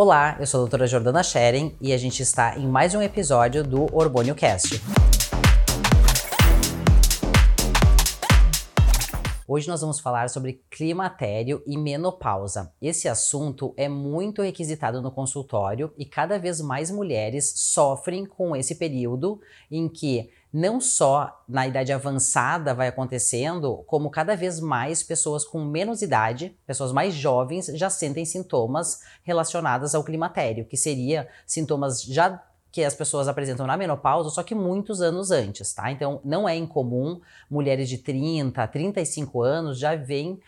Olá, eu sou a doutora Jordana Scheren e a gente está em mais um episódio do Hormônio Cast. Hoje nós vamos falar sobre climatério e menopausa. Esse assunto é muito requisitado no consultório e cada vez mais mulheres sofrem com esse período em que não só na idade avançada vai acontecendo, como cada vez mais pessoas com menos idade, pessoas mais jovens, já sentem sintomas relacionados ao climatério, que seria sintomas já que as pessoas apresentam na menopausa, só que muitos anos antes, tá? Então, não é incomum mulheres de 30, 35 anos já vêm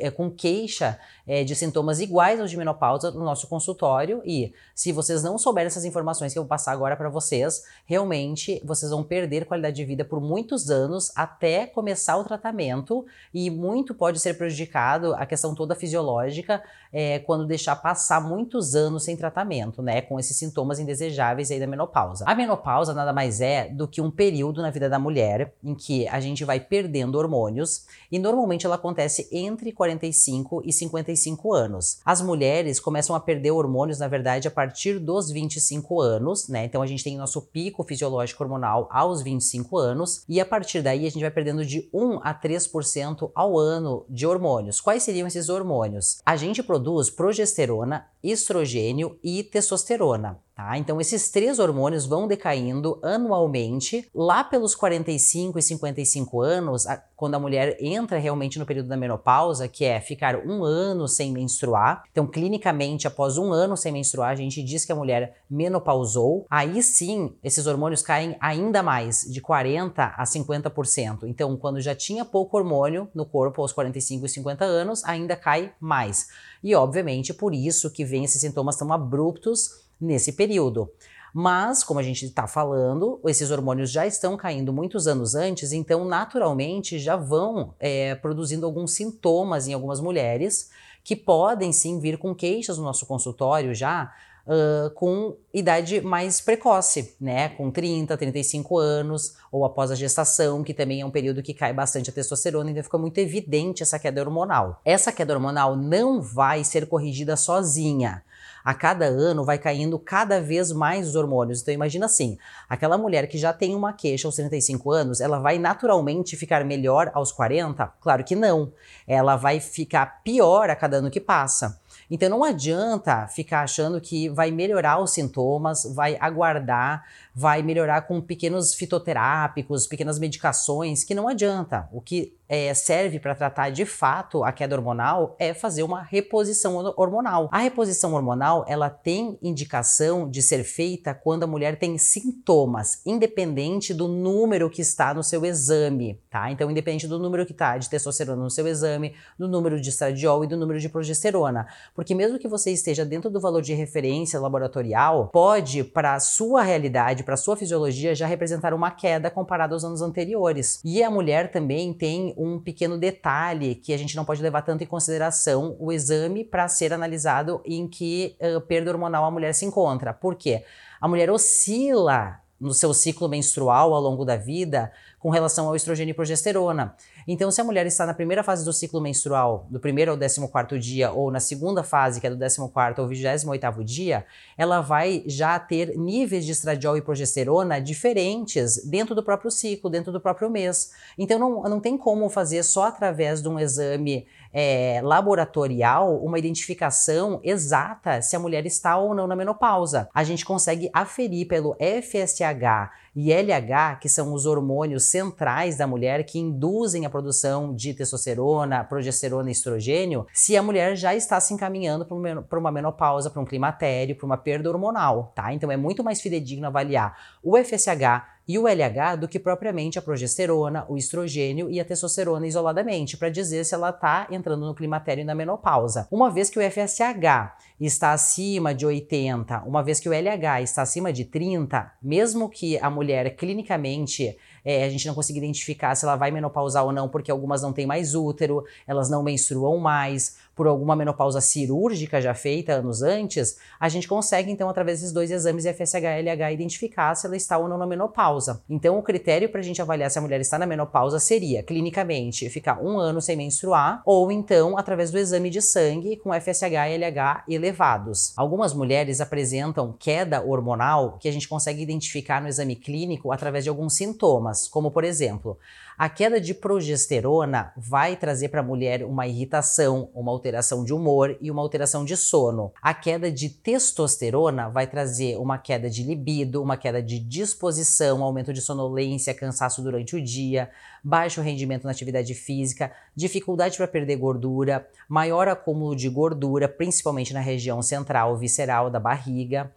é, com queixa é, de sintomas iguais aos de menopausa no nosso consultório. E se vocês não souberem essas informações que eu vou passar agora para vocês, realmente vocês vão perder qualidade de vida por muitos anos até começar o tratamento. E muito pode ser prejudicado a questão toda fisiológica é, quando deixar passar muitos anos sem tratamento, né? Com esses sintomas indesejáveis aí da menopausa. A menopausa nada mais é do que um período na vida da mulher em que a gente vai perdendo hormônios e normalmente ela acontece entre 45 e 55 anos. As mulheres começam a perder hormônios, na verdade, a partir dos 25 anos, né? Então a gente tem nosso pico fisiológico hormonal aos 25 anos e a partir daí a gente vai perdendo de 1 a 3% ao ano de hormônios. Quais seriam esses hormônios? A gente produz progesterona, estrogênio e testosterona. Tá? Então, esses três hormônios vão decaindo anualmente. Lá pelos 45 e 55 anos, a, quando a mulher entra realmente no período da menopausa, que é ficar um ano sem menstruar. Então, clinicamente, após um ano sem menstruar, a gente diz que a mulher menopausou. Aí sim, esses hormônios caem ainda mais, de 40% a 50%. Então, quando já tinha pouco hormônio no corpo aos 45 e 50 anos, ainda cai mais. E, obviamente, por isso que vem esses sintomas tão abruptos nesse período. Mas, como a gente está falando, esses hormônios já estão caindo muitos anos antes, então naturalmente já vão é, produzindo alguns sintomas em algumas mulheres que podem sim vir com queixas no nosso consultório já Uh, com idade mais precoce, né? Com 30, 35 anos, ou após a gestação, que também é um período que cai bastante a testosterona, então fica muito evidente essa queda hormonal. Essa queda hormonal não vai ser corrigida sozinha a cada ano vai caindo cada vez mais os hormônios. Então imagina assim, aquela mulher que já tem uma queixa aos 35 anos, ela vai naturalmente ficar melhor aos 40? Claro que não. Ela vai ficar pior a cada ano que passa. Então não adianta ficar achando que vai melhorar os sintomas, vai aguardar, vai melhorar com pequenos fitoterápicos, pequenas medicações, que não adianta. O que é, serve para tratar de fato a queda hormonal é fazer uma reposição hormonal. A reposição hormonal ela tem indicação de ser feita quando a mulher tem sintomas, independente do número que está no seu exame, tá? Então, independente do número que está de testosterona no seu exame, do número de estradiol e do número de progesterona, porque mesmo que você esteja dentro do valor de referência laboratorial, pode para sua realidade, para sua fisiologia já representar uma queda comparada aos anos anteriores. E a mulher também tem um pequeno detalhe que a gente não pode levar tanto em consideração o exame para ser analisado em que uh, perda hormonal a mulher se encontra. Por quê? A mulher oscila no seu ciclo menstrual ao longo da vida com relação ao estrogênio e progesterona. Então, se a mulher está na primeira fase do ciclo menstrual, do primeiro ao décimo quarto dia, ou na segunda fase, que é do décimo quarto ao vigésimo oitavo dia, ela vai já ter níveis de estradiol e progesterona diferentes dentro do próprio ciclo, dentro do próprio mês. Então, não, não tem como fazer só através de um exame é, laboratorial uma identificação exata se a mulher está ou não na menopausa. A gente consegue aferir pelo FSH e LH, que são os hormônios centrais da mulher que induzem a produção de testosterona, progesterona e estrogênio, se a mulher já está se encaminhando para uma menopausa, para um climatério, para uma perda hormonal, tá? Então é muito mais fidedigno avaliar o FSH e o LH do que propriamente a progesterona, o estrogênio e a testosterona isoladamente, para dizer se ela está entrando no climatério e na menopausa. Uma vez que o FSH está acima de 80, uma vez que o LH está acima de 30, mesmo que a mulher clinicamente é, a gente não consiga identificar se ela vai menopausar ou não, porque algumas não têm mais útero, elas não menstruam mais, por alguma menopausa cirúrgica já feita anos antes, a gente consegue então através desses dois exames FSH e LH identificar se ela está ou não na menopausa. Então o critério para a gente avaliar se a mulher está na menopausa seria clinicamente ficar um ano sem menstruar ou então através do exame de sangue com FSH e LH elevados. Algumas mulheres apresentam queda hormonal que a gente consegue identificar no exame clínico através de alguns sintomas, como por exemplo, a queda de progesterona vai trazer para a mulher uma irritação, uma alteração de humor e uma alteração de sono. A queda de testosterona vai trazer uma queda de libido, uma queda de disposição, aumento de sonolência, cansaço durante o dia, baixo rendimento na atividade física, dificuldade para perder gordura, maior acúmulo de gordura, principalmente na região central visceral da barriga.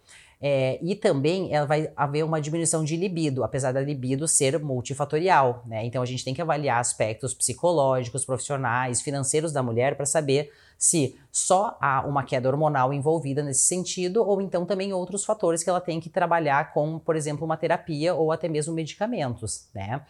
É, e também ela vai haver uma diminuição de libido, apesar da libido ser multifatorial, né? Então a gente tem que avaliar aspectos psicológicos, profissionais, financeiros da mulher para saber se só há uma queda hormonal envolvida nesse sentido ou então também outros fatores que ela tem que trabalhar com, por exemplo, uma terapia ou até mesmo medicamentos, né?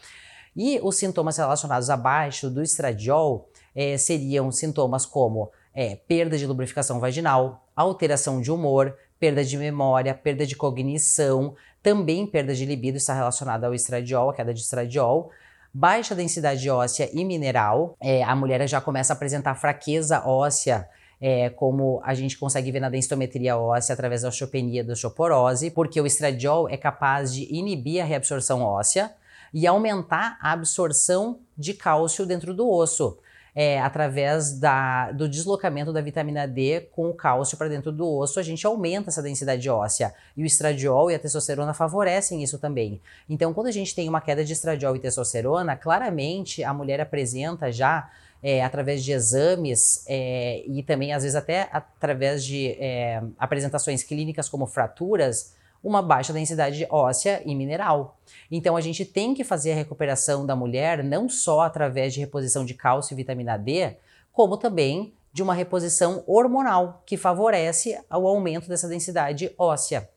E os sintomas relacionados abaixo do estradiol é, seriam sintomas como é, perda de lubrificação vaginal, alteração de humor, perda de memória, perda de cognição, também perda de libido está relacionada ao estradiol, a queda de estradiol, baixa densidade óssea e mineral. É, a mulher já começa a apresentar fraqueza óssea, é, como a gente consegue ver na densitometria óssea através da osteopenia da osteoporose, porque o estradiol é capaz de inibir a reabsorção óssea e aumentar a absorção de cálcio dentro do osso é, através da, do deslocamento da vitamina D com o cálcio para dentro do osso, a gente aumenta essa densidade óssea. E o estradiol e a testosterona favorecem isso também. Então, quando a gente tem uma queda de estradiol e testosterona, claramente a mulher apresenta já é, através de exames é, e também, às vezes, até através de é, apresentações clínicas como fraturas, uma baixa densidade óssea e mineral. Então a gente tem que fazer a recuperação da mulher não só através de reposição de cálcio e vitamina D, como também de uma reposição hormonal que favorece o aumento dessa densidade óssea,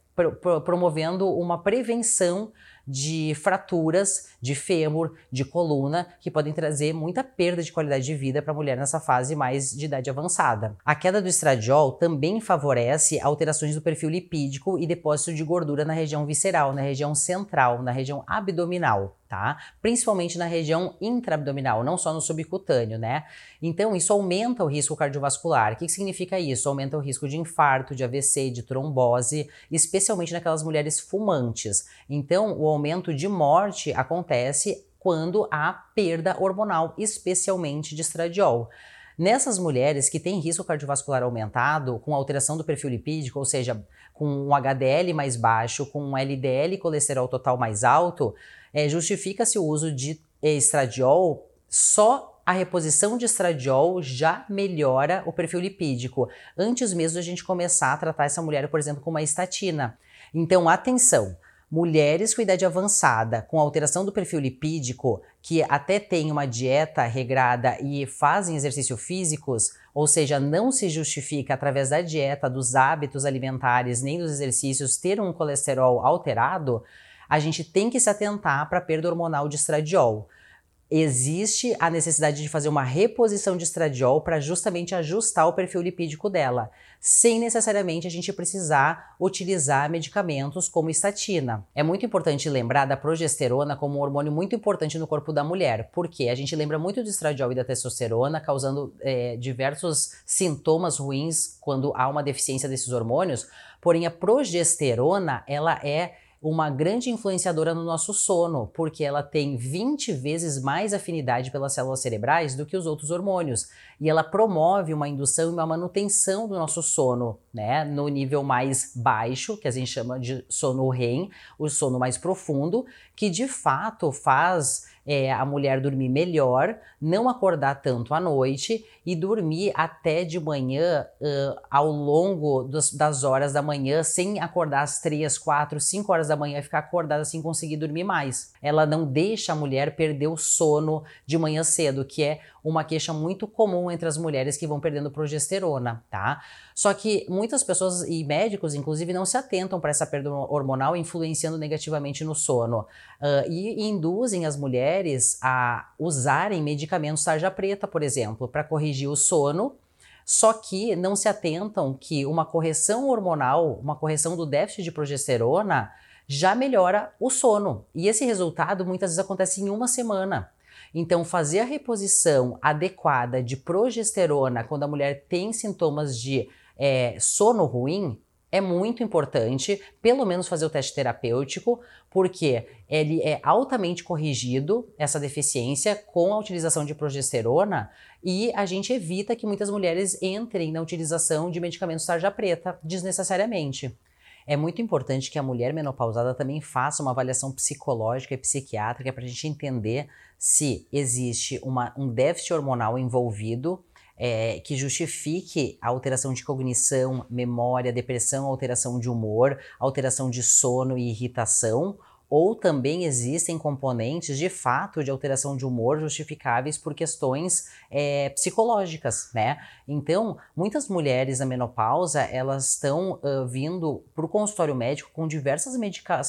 promovendo uma prevenção de fraturas de fêmur, de coluna, que podem trazer muita perda de qualidade de vida para a mulher nessa fase mais de idade avançada. A queda do estradiol também favorece alterações do perfil lipídico e depósito de gordura na região visceral, na região central, na região abdominal tá? Principalmente na região intraabdominal, não só no subcutâneo, né? Então, isso aumenta o risco cardiovascular. O que significa isso? Aumenta o risco de infarto, de AVC, de trombose, especialmente naquelas mulheres fumantes. Então, o aumento de morte acontece quando há perda hormonal, especialmente de estradiol. Nessas mulheres que têm risco cardiovascular aumentado, com alteração do perfil lipídico, ou seja, com um HDL mais baixo, com um LDL colesterol total mais alto, é, justifica-se o uso de estradiol só a reposição de estradiol já melhora o perfil lipídico, antes mesmo de a gente começar a tratar essa mulher, por exemplo, com uma estatina. Então, atenção! Mulheres com idade avançada, com alteração do perfil lipídico, que até têm uma dieta regrada e fazem exercícios físicos, ou seja, não se justifica através da dieta, dos hábitos alimentares, nem dos exercícios ter um colesterol alterado, a gente tem que se atentar para a perda hormonal de estradiol. Existe a necessidade de fazer uma reposição de estradiol para justamente ajustar o perfil lipídico dela, sem necessariamente a gente precisar utilizar medicamentos como estatina. É muito importante lembrar da progesterona como um hormônio muito importante no corpo da mulher, porque a gente lembra muito do estradiol e da testosterona causando é, diversos sintomas ruins quando há uma deficiência desses hormônios, porém a progesterona ela é uma grande influenciadora no nosso sono, porque ela tem 20 vezes mais afinidade pelas células cerebrais do que os outros hormônios. E ela promove uma indução e uma manutenção do nosso sono, né? No nível mais baixo, que a gente chama de sono REM, o sono mais profundo, que de fato faz é, a mulher dormir melhor, não acordar tanto à noite e dormir até de manhã uh, ao longo dos, das horas da manhã, sem acordar às 3, 4, 5 horas da manhã e ficar acordada sem conseguir dormir mais. Ela não deixa a mulher perder o sono de manhã cedo, que é uma queixa muito comum entre as mulheres que vão perdendo progesterona, tá? Só que muitas pessoas e médicos, inclusive, não se atentam para essa perda hormonal influenciando negativamente no sono uh, e induzem as mulheres a usarem medicamentos tarja preta, por exemplo, para corrigir o sono Só que não se atentam que uma correção hormonal, uma correção do déficit de progesterona, já melhora o sono. E esse resultado muitas vezes acontece em uma semana. Então, fazer a reposição adequada de progesterona quando a mulher tem sintomas de é, sono ruim é muito importante, pelo menos fazer o teste terapêutico, porque ele é altamente corrigido, essa deficiência, com a utilização de progesterona, e a gente evita que muitas mulheres entrem na utilização de medicamentos tarja preta desnecessariamente. É muito importante que a mulher menopausada também faça uma avaliação psicológica e psiquiátrica para a gente entender se existe uma, um déficit hormonal envolvido é, que justifique a alteração de cognição, memória, depressão, alteração de humor, alteração de sono e irritação, ou também existem componentes de fato de alteração de humor justificáveis por questões é, psicológicas, né? Então, muitas mulheres na menopausa elas estão uh, vindo para o consultório médico com diversos medica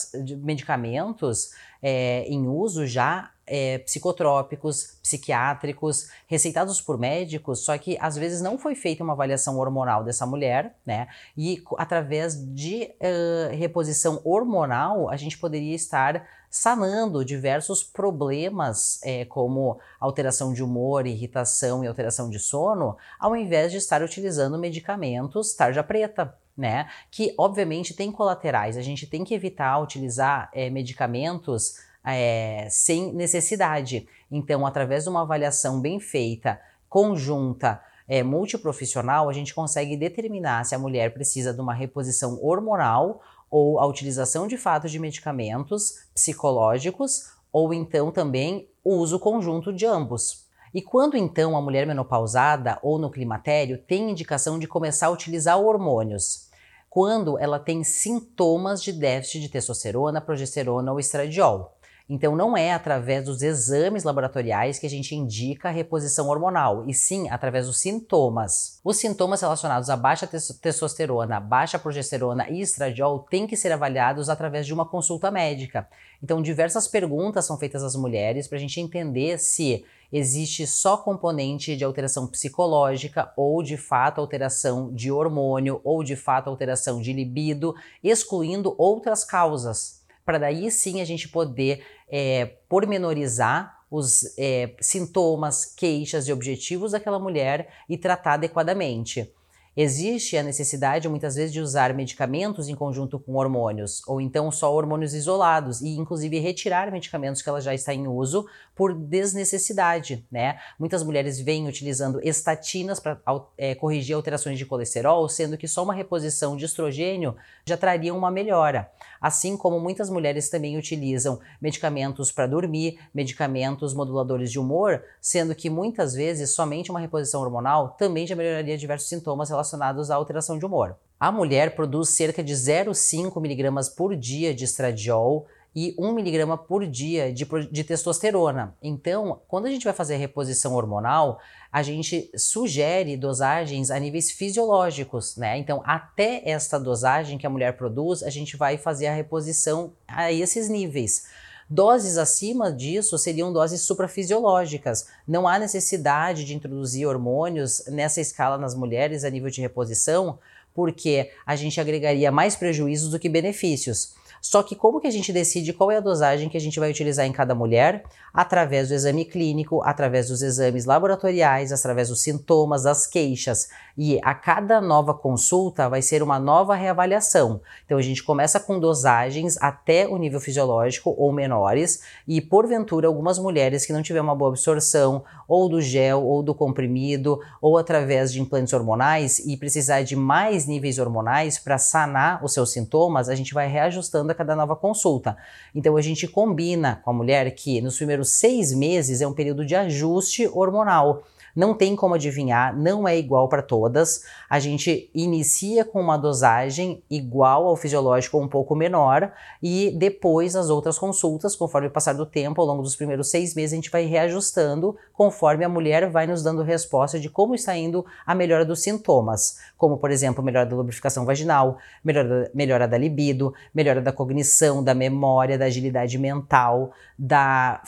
medicamentos é, em uso já é, psicotrópicos, psiquiátricos, receitados por médicos, só que às vezes não foi feita uma avaliação hormonal dessa mulher, né? E através de uh, reposição hormonal, a gente poderia estar sanando diversos problemas, é, como alteração de humor, irritação e alteração de sono, ao invés de estar utilizando medicamentos tarja preta. Né? Que obviamente tem colaterais. A gente tem que evitar utilizar é, medicamentos é, sem necessidade. Então, através de uma avaliação bem feita, conjunta, é, multiprofissional, a gente consegue determinar se a mulher precisa de uma reposição hormonal ou a utilização de fato de medicamentos psicológicos ou então também o uso conjunto de ambos. E quando então a mulher menopausada ou no climatério tem indicação de começar a utilizar hormônios? Quando ela tem sintomas de déficit de testosterona, progesterona ou estradiol. Então, não é através dos exames laboratoriais que a gente indica a reposição hormonal, e sim através dos sintomas. Os sintomas relacionados a baixa testosterona, baixa progesterona e estradiol têm que ser avaliados através de uma consulta médica. Então, diversas perguntas são feitas às mulheres para a gente entender se existe só componente de alteração psicológica ou de fato alteração de hormônio ou de fato alteração de libido, excluindo outras causas para daí sim a gente poder é, pormenorizar os é, sintomas, queixas e objetivos daquela mulher e tratar adequadamente. Existe a necessidade, muitas vezes, de usar medicamentos em conjunto com hormônios, ou então só hormônios isolados, e inclusive retirar medicamentos que ela já está em uso por desnecessidade, né? Muitas mulheres vêm utilizando estatinas para é, corrigir alterações de colesterol, sendo que só uma reposição de estrogênio já traria uma melhora. Assim como muitas mulheres também utilizam medicamentos para dormir, medicamentos moduladores de humor, sendo que muitas vezes somente uma reposição hormonal também já melhoraria diversos sintomas relacionados à alteração de humor. A mulher produz cerca de 0,5 mg por dia de estradiol e 1 mg por dia de, de, testosterona. Então, quando a gente vai fazer a reposição hormonal, a gente sugere dosagens a níveis fisiológicos, né? Então, até esta dosagem que a mulher produz, a gente vai fazer a reposição a esses níveis. Doses acima disso seriam doses suprafisiológicas. Não há necessidade de introduzir hormônios nessa escala nas mulheres a nível de reposição, porque a gente agregaria mais prejuízos do que benefícios. Só que como que a gente decide qual é a dosagem que a gente vai utilizar em cada mulher? Através do exame clínico, através dos exames laboratoriais, através dos sintomas, das queixas. E a cada nova consulta vai ser uma nova reavaliação. Então a gente começa com dosagens até o nível fisiológico ou menores, e porventura algumas mulheres que não tiver uma boa absorção ou do gel ou do comprimido ou através de implantes hormonais e precisar de mais níveis hormonais para sanar os seus sintomas, a gente vai reajustando a cada nova consulta. Então a gente combina com a mulher que nos primeiros seis meses é um período de ajuste hormonal. Não tem como adivinhar, não é igual para todas. A gente inicia com uma dosagem igual ao fisiológico ou um pouco menor, e depois as outras consultas, conforme o passar do tempo, ao longo dos primeiros seis meses, a gente vai reajustando conforme a mulher vai nos dando resposta de como está indo a melhora dos sintomas, como por exemplo, melhora da lubrificação vaginal, melhora, melhora da libido, melhora da cognição, da memória, da agilidade mental, da,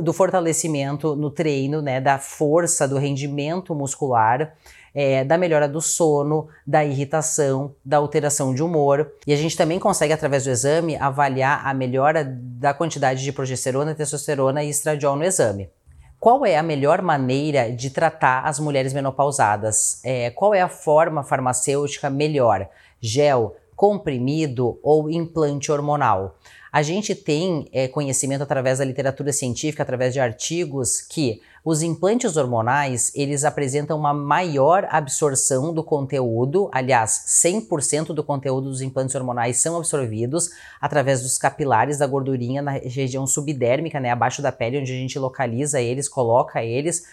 do fortalecimento no treino, né, da força, do rendimento muscular. é, da melhora do sono, da irritação, da alteração de humor. E a gente também consegue, através do exame, avaliar a melhora da quantidade de progesterona, testosterona e estradiol no exame. Qual é a melhor maneira de tratar as mulheres menopausadas? É, qual é a forma farmacêutica melhor? Gel, comprimido ou implante hormonal? A gente tem é, conhecimento através da literatura científica, através de artigos, que os implantes hormonais eles apresentam uma maior absorção do conteúdo, aliás, 100% do conteúdo dos implantes hormonais são absorvidos através dos capilares da gordurinha na região subdérmica, né, abaixo da pele, onde a gente localiza eles, coloca eles.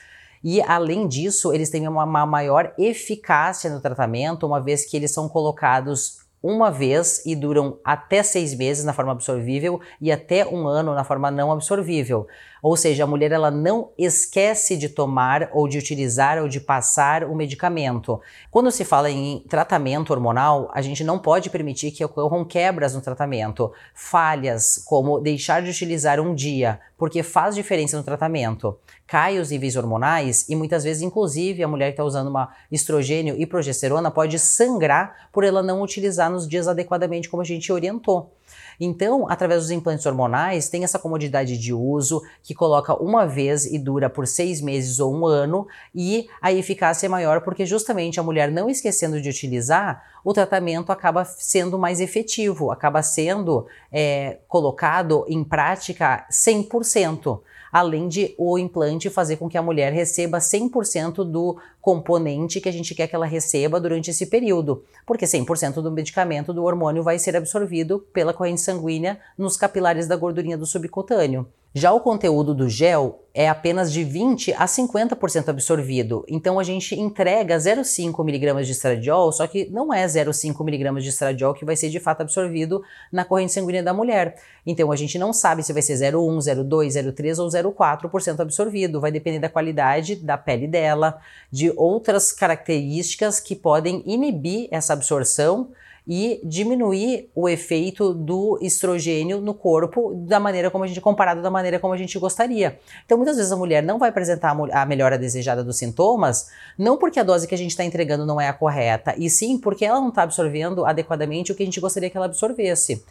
E além disso, eles têm uma, uma maior eficácia no tratamento, uma vez que eles são colocados uma vez e duram até seis meses na forma absorvível e até um ano na forma não absorvível. Ou seja, a mulher ela não esquece de tomar ou de utilizar ou de passar o medicamento. Quando se fala em tratamento hormonal, a gente não pode permitir que ocorram quebras no tratamento, falhas como deixar de utilizar um dia, porque faz diferença no tratamento. Cai os níveis hormonais e muitas vezes, inclusive, a mulher que está usando uma estrogênio e progesterona pode sangrar por ela não utilizar nos dias adequadamente como a gente orientou. Então, através dos implantes hormonais, tem essa comodidade de uso que coloca uma vez e dura por seis meses ou um ano, e a eficácia é maior porque justamente a mulher não esquecendo de utilizar, o tratamento acaba sendo mais efetivo, acaba sendo é, colocado em prática 100% além de o implante fazer com que a mulher receba 100% do componente que a gente quer que ela receba durante esse período, porque 100% do medicamento do hormônio vai ser absorvido pela corrente sanguínea nos capilares da gordurinha do subcutâneo. Já o conteúdo do gel é apenas de 20 a 50% absorvido. Então a gente entrega 0,5 mg de estradiol, só que não é 0,5 mg de estradiol que vai ser de fato absorvido na corrente sanguínea da mulher. Então a gente não sabe se vai ser 0,1, 0,2, 0,3 ou 0,4% absorvido. Vai depender da qualidade da pele dela, de outras características que podem inibir essa absorção e diminuir o efeito do estrogênio no corpo da maneira como a gente comparado da maneira como a gente gostaria. Então, muitas vezes a mulher não vai apresentar a melhora desejada dos sintomas, não porque a dose que a gente está entregando não é a correta, e sim porque ela não está absorvendo adequadamente o que a gente gostaria que ela absorvesse.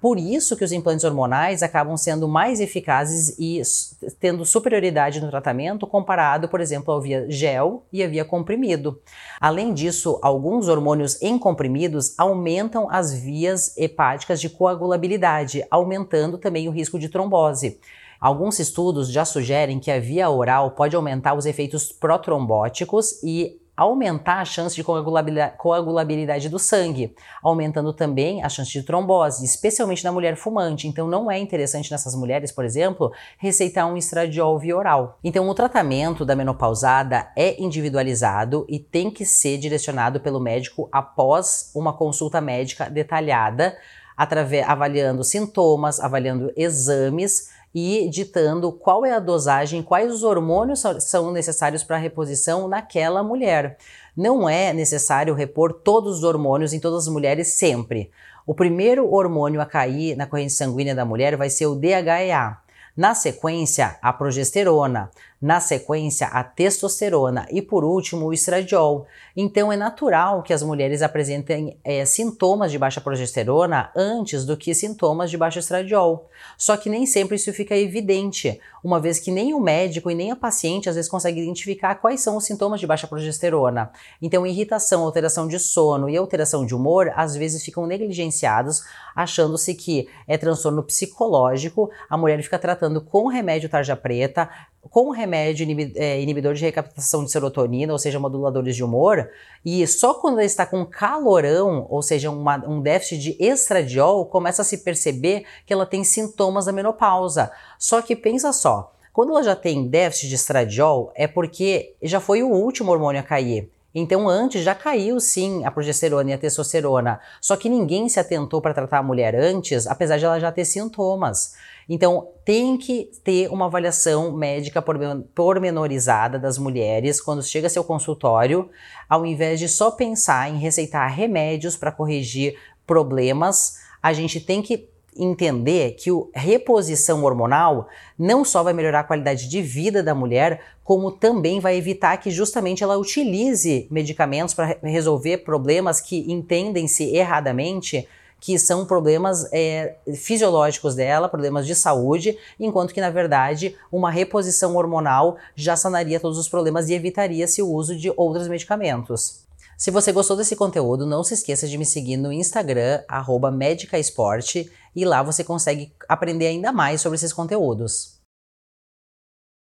Por isso que os implantes hormonais acabam sendo mais eficazes e tendo superioridade no tratamento comparado, por exemplo, ao via gel e a via comprimido. Além disso, alguns hormônios em comprimidos aumentam as vias hepáticas de coagulabilidade, aumentando também o risco de trombose. Alguns estudos já sugerem que a via oral pode aumentar os efeitos protrombóticos e aumentar a chance de coagulabilidade, do sangue, aumentando também a chance de trombose, especialmente na mulher fumante. Então, não é interessante nessas mulheres, por exemplo, receitar um estradiol via oral. Então, o tratamento da menopausada é individualizado e tem que ser direcionado pelo médico após uma consulta médica detalhada, através, avaliando sintomas, avaliando exames e ditando qual é a dosagem, quais os hormônios são necessários para a reposição naquela mulher. Não é necessário repor todos os hormônios em todas as mulheres sempre. O primeiro hormônio a cair na corrente sanguínea da mulher vai ser o DHEA. Na sequência, a progesterona na sequência a testosterona e por último o estradiol. Então é natural que as mulheres apresentem é, sintomas de baixa progesterona antes do que sintomas de baixo estradiol. Só que nem sempre isso fica evidente, uma vez que nem o médico e nem a paciente às vezes consegue identificar quais são os sintomas de baixa progesterona. Então irritação, alteração de sono e alteração de humor às vezes ficam negligenciados, achando-se que é transtorno psicológico, a mulher fica tratando com remédio tarja preta, com remédio é, inibidor de recaptação de serotonina, ou seja, moduladores de humor, e só quando ela está com calorão, ou seja, uma, um déficit de estradiol, começa a se perceber que ela tem sintomas da menopausa. Só que pensa só, quando ela já tem déficit de estradiol, é porque já foi o último hormônio a cair. Então, antes já caiu sim a progesterona e a testosterona, só que ninguém se atentou para tratar a mulher antes, apesar de ela já ter sintomas. Então, tem que ter uma avaliação médica pormenorizada das mulheres quando chega seu consultório, ao invés de só pensar em receitar remédios para corrigir problemas, a gente tem que entender que o reposição hormonal não só vai melhorar a qualidade de vida da mulher, como também vai evitar que justamente ela utilize medicamentos para resolver problemas que entendem-se erradamente que são problemas é, fisiológicos dela, problemas de saúde, enquanto que, na verdade, uma reposição hormonal já sanaria todos os problemas e evitaria-se o uso de outros medicamentos. Se você gostou desse conteúdo, não se esqueça de me seguir no Instagram, arroba e lá você consegue aprender ainda mais sobre esses conteúdos.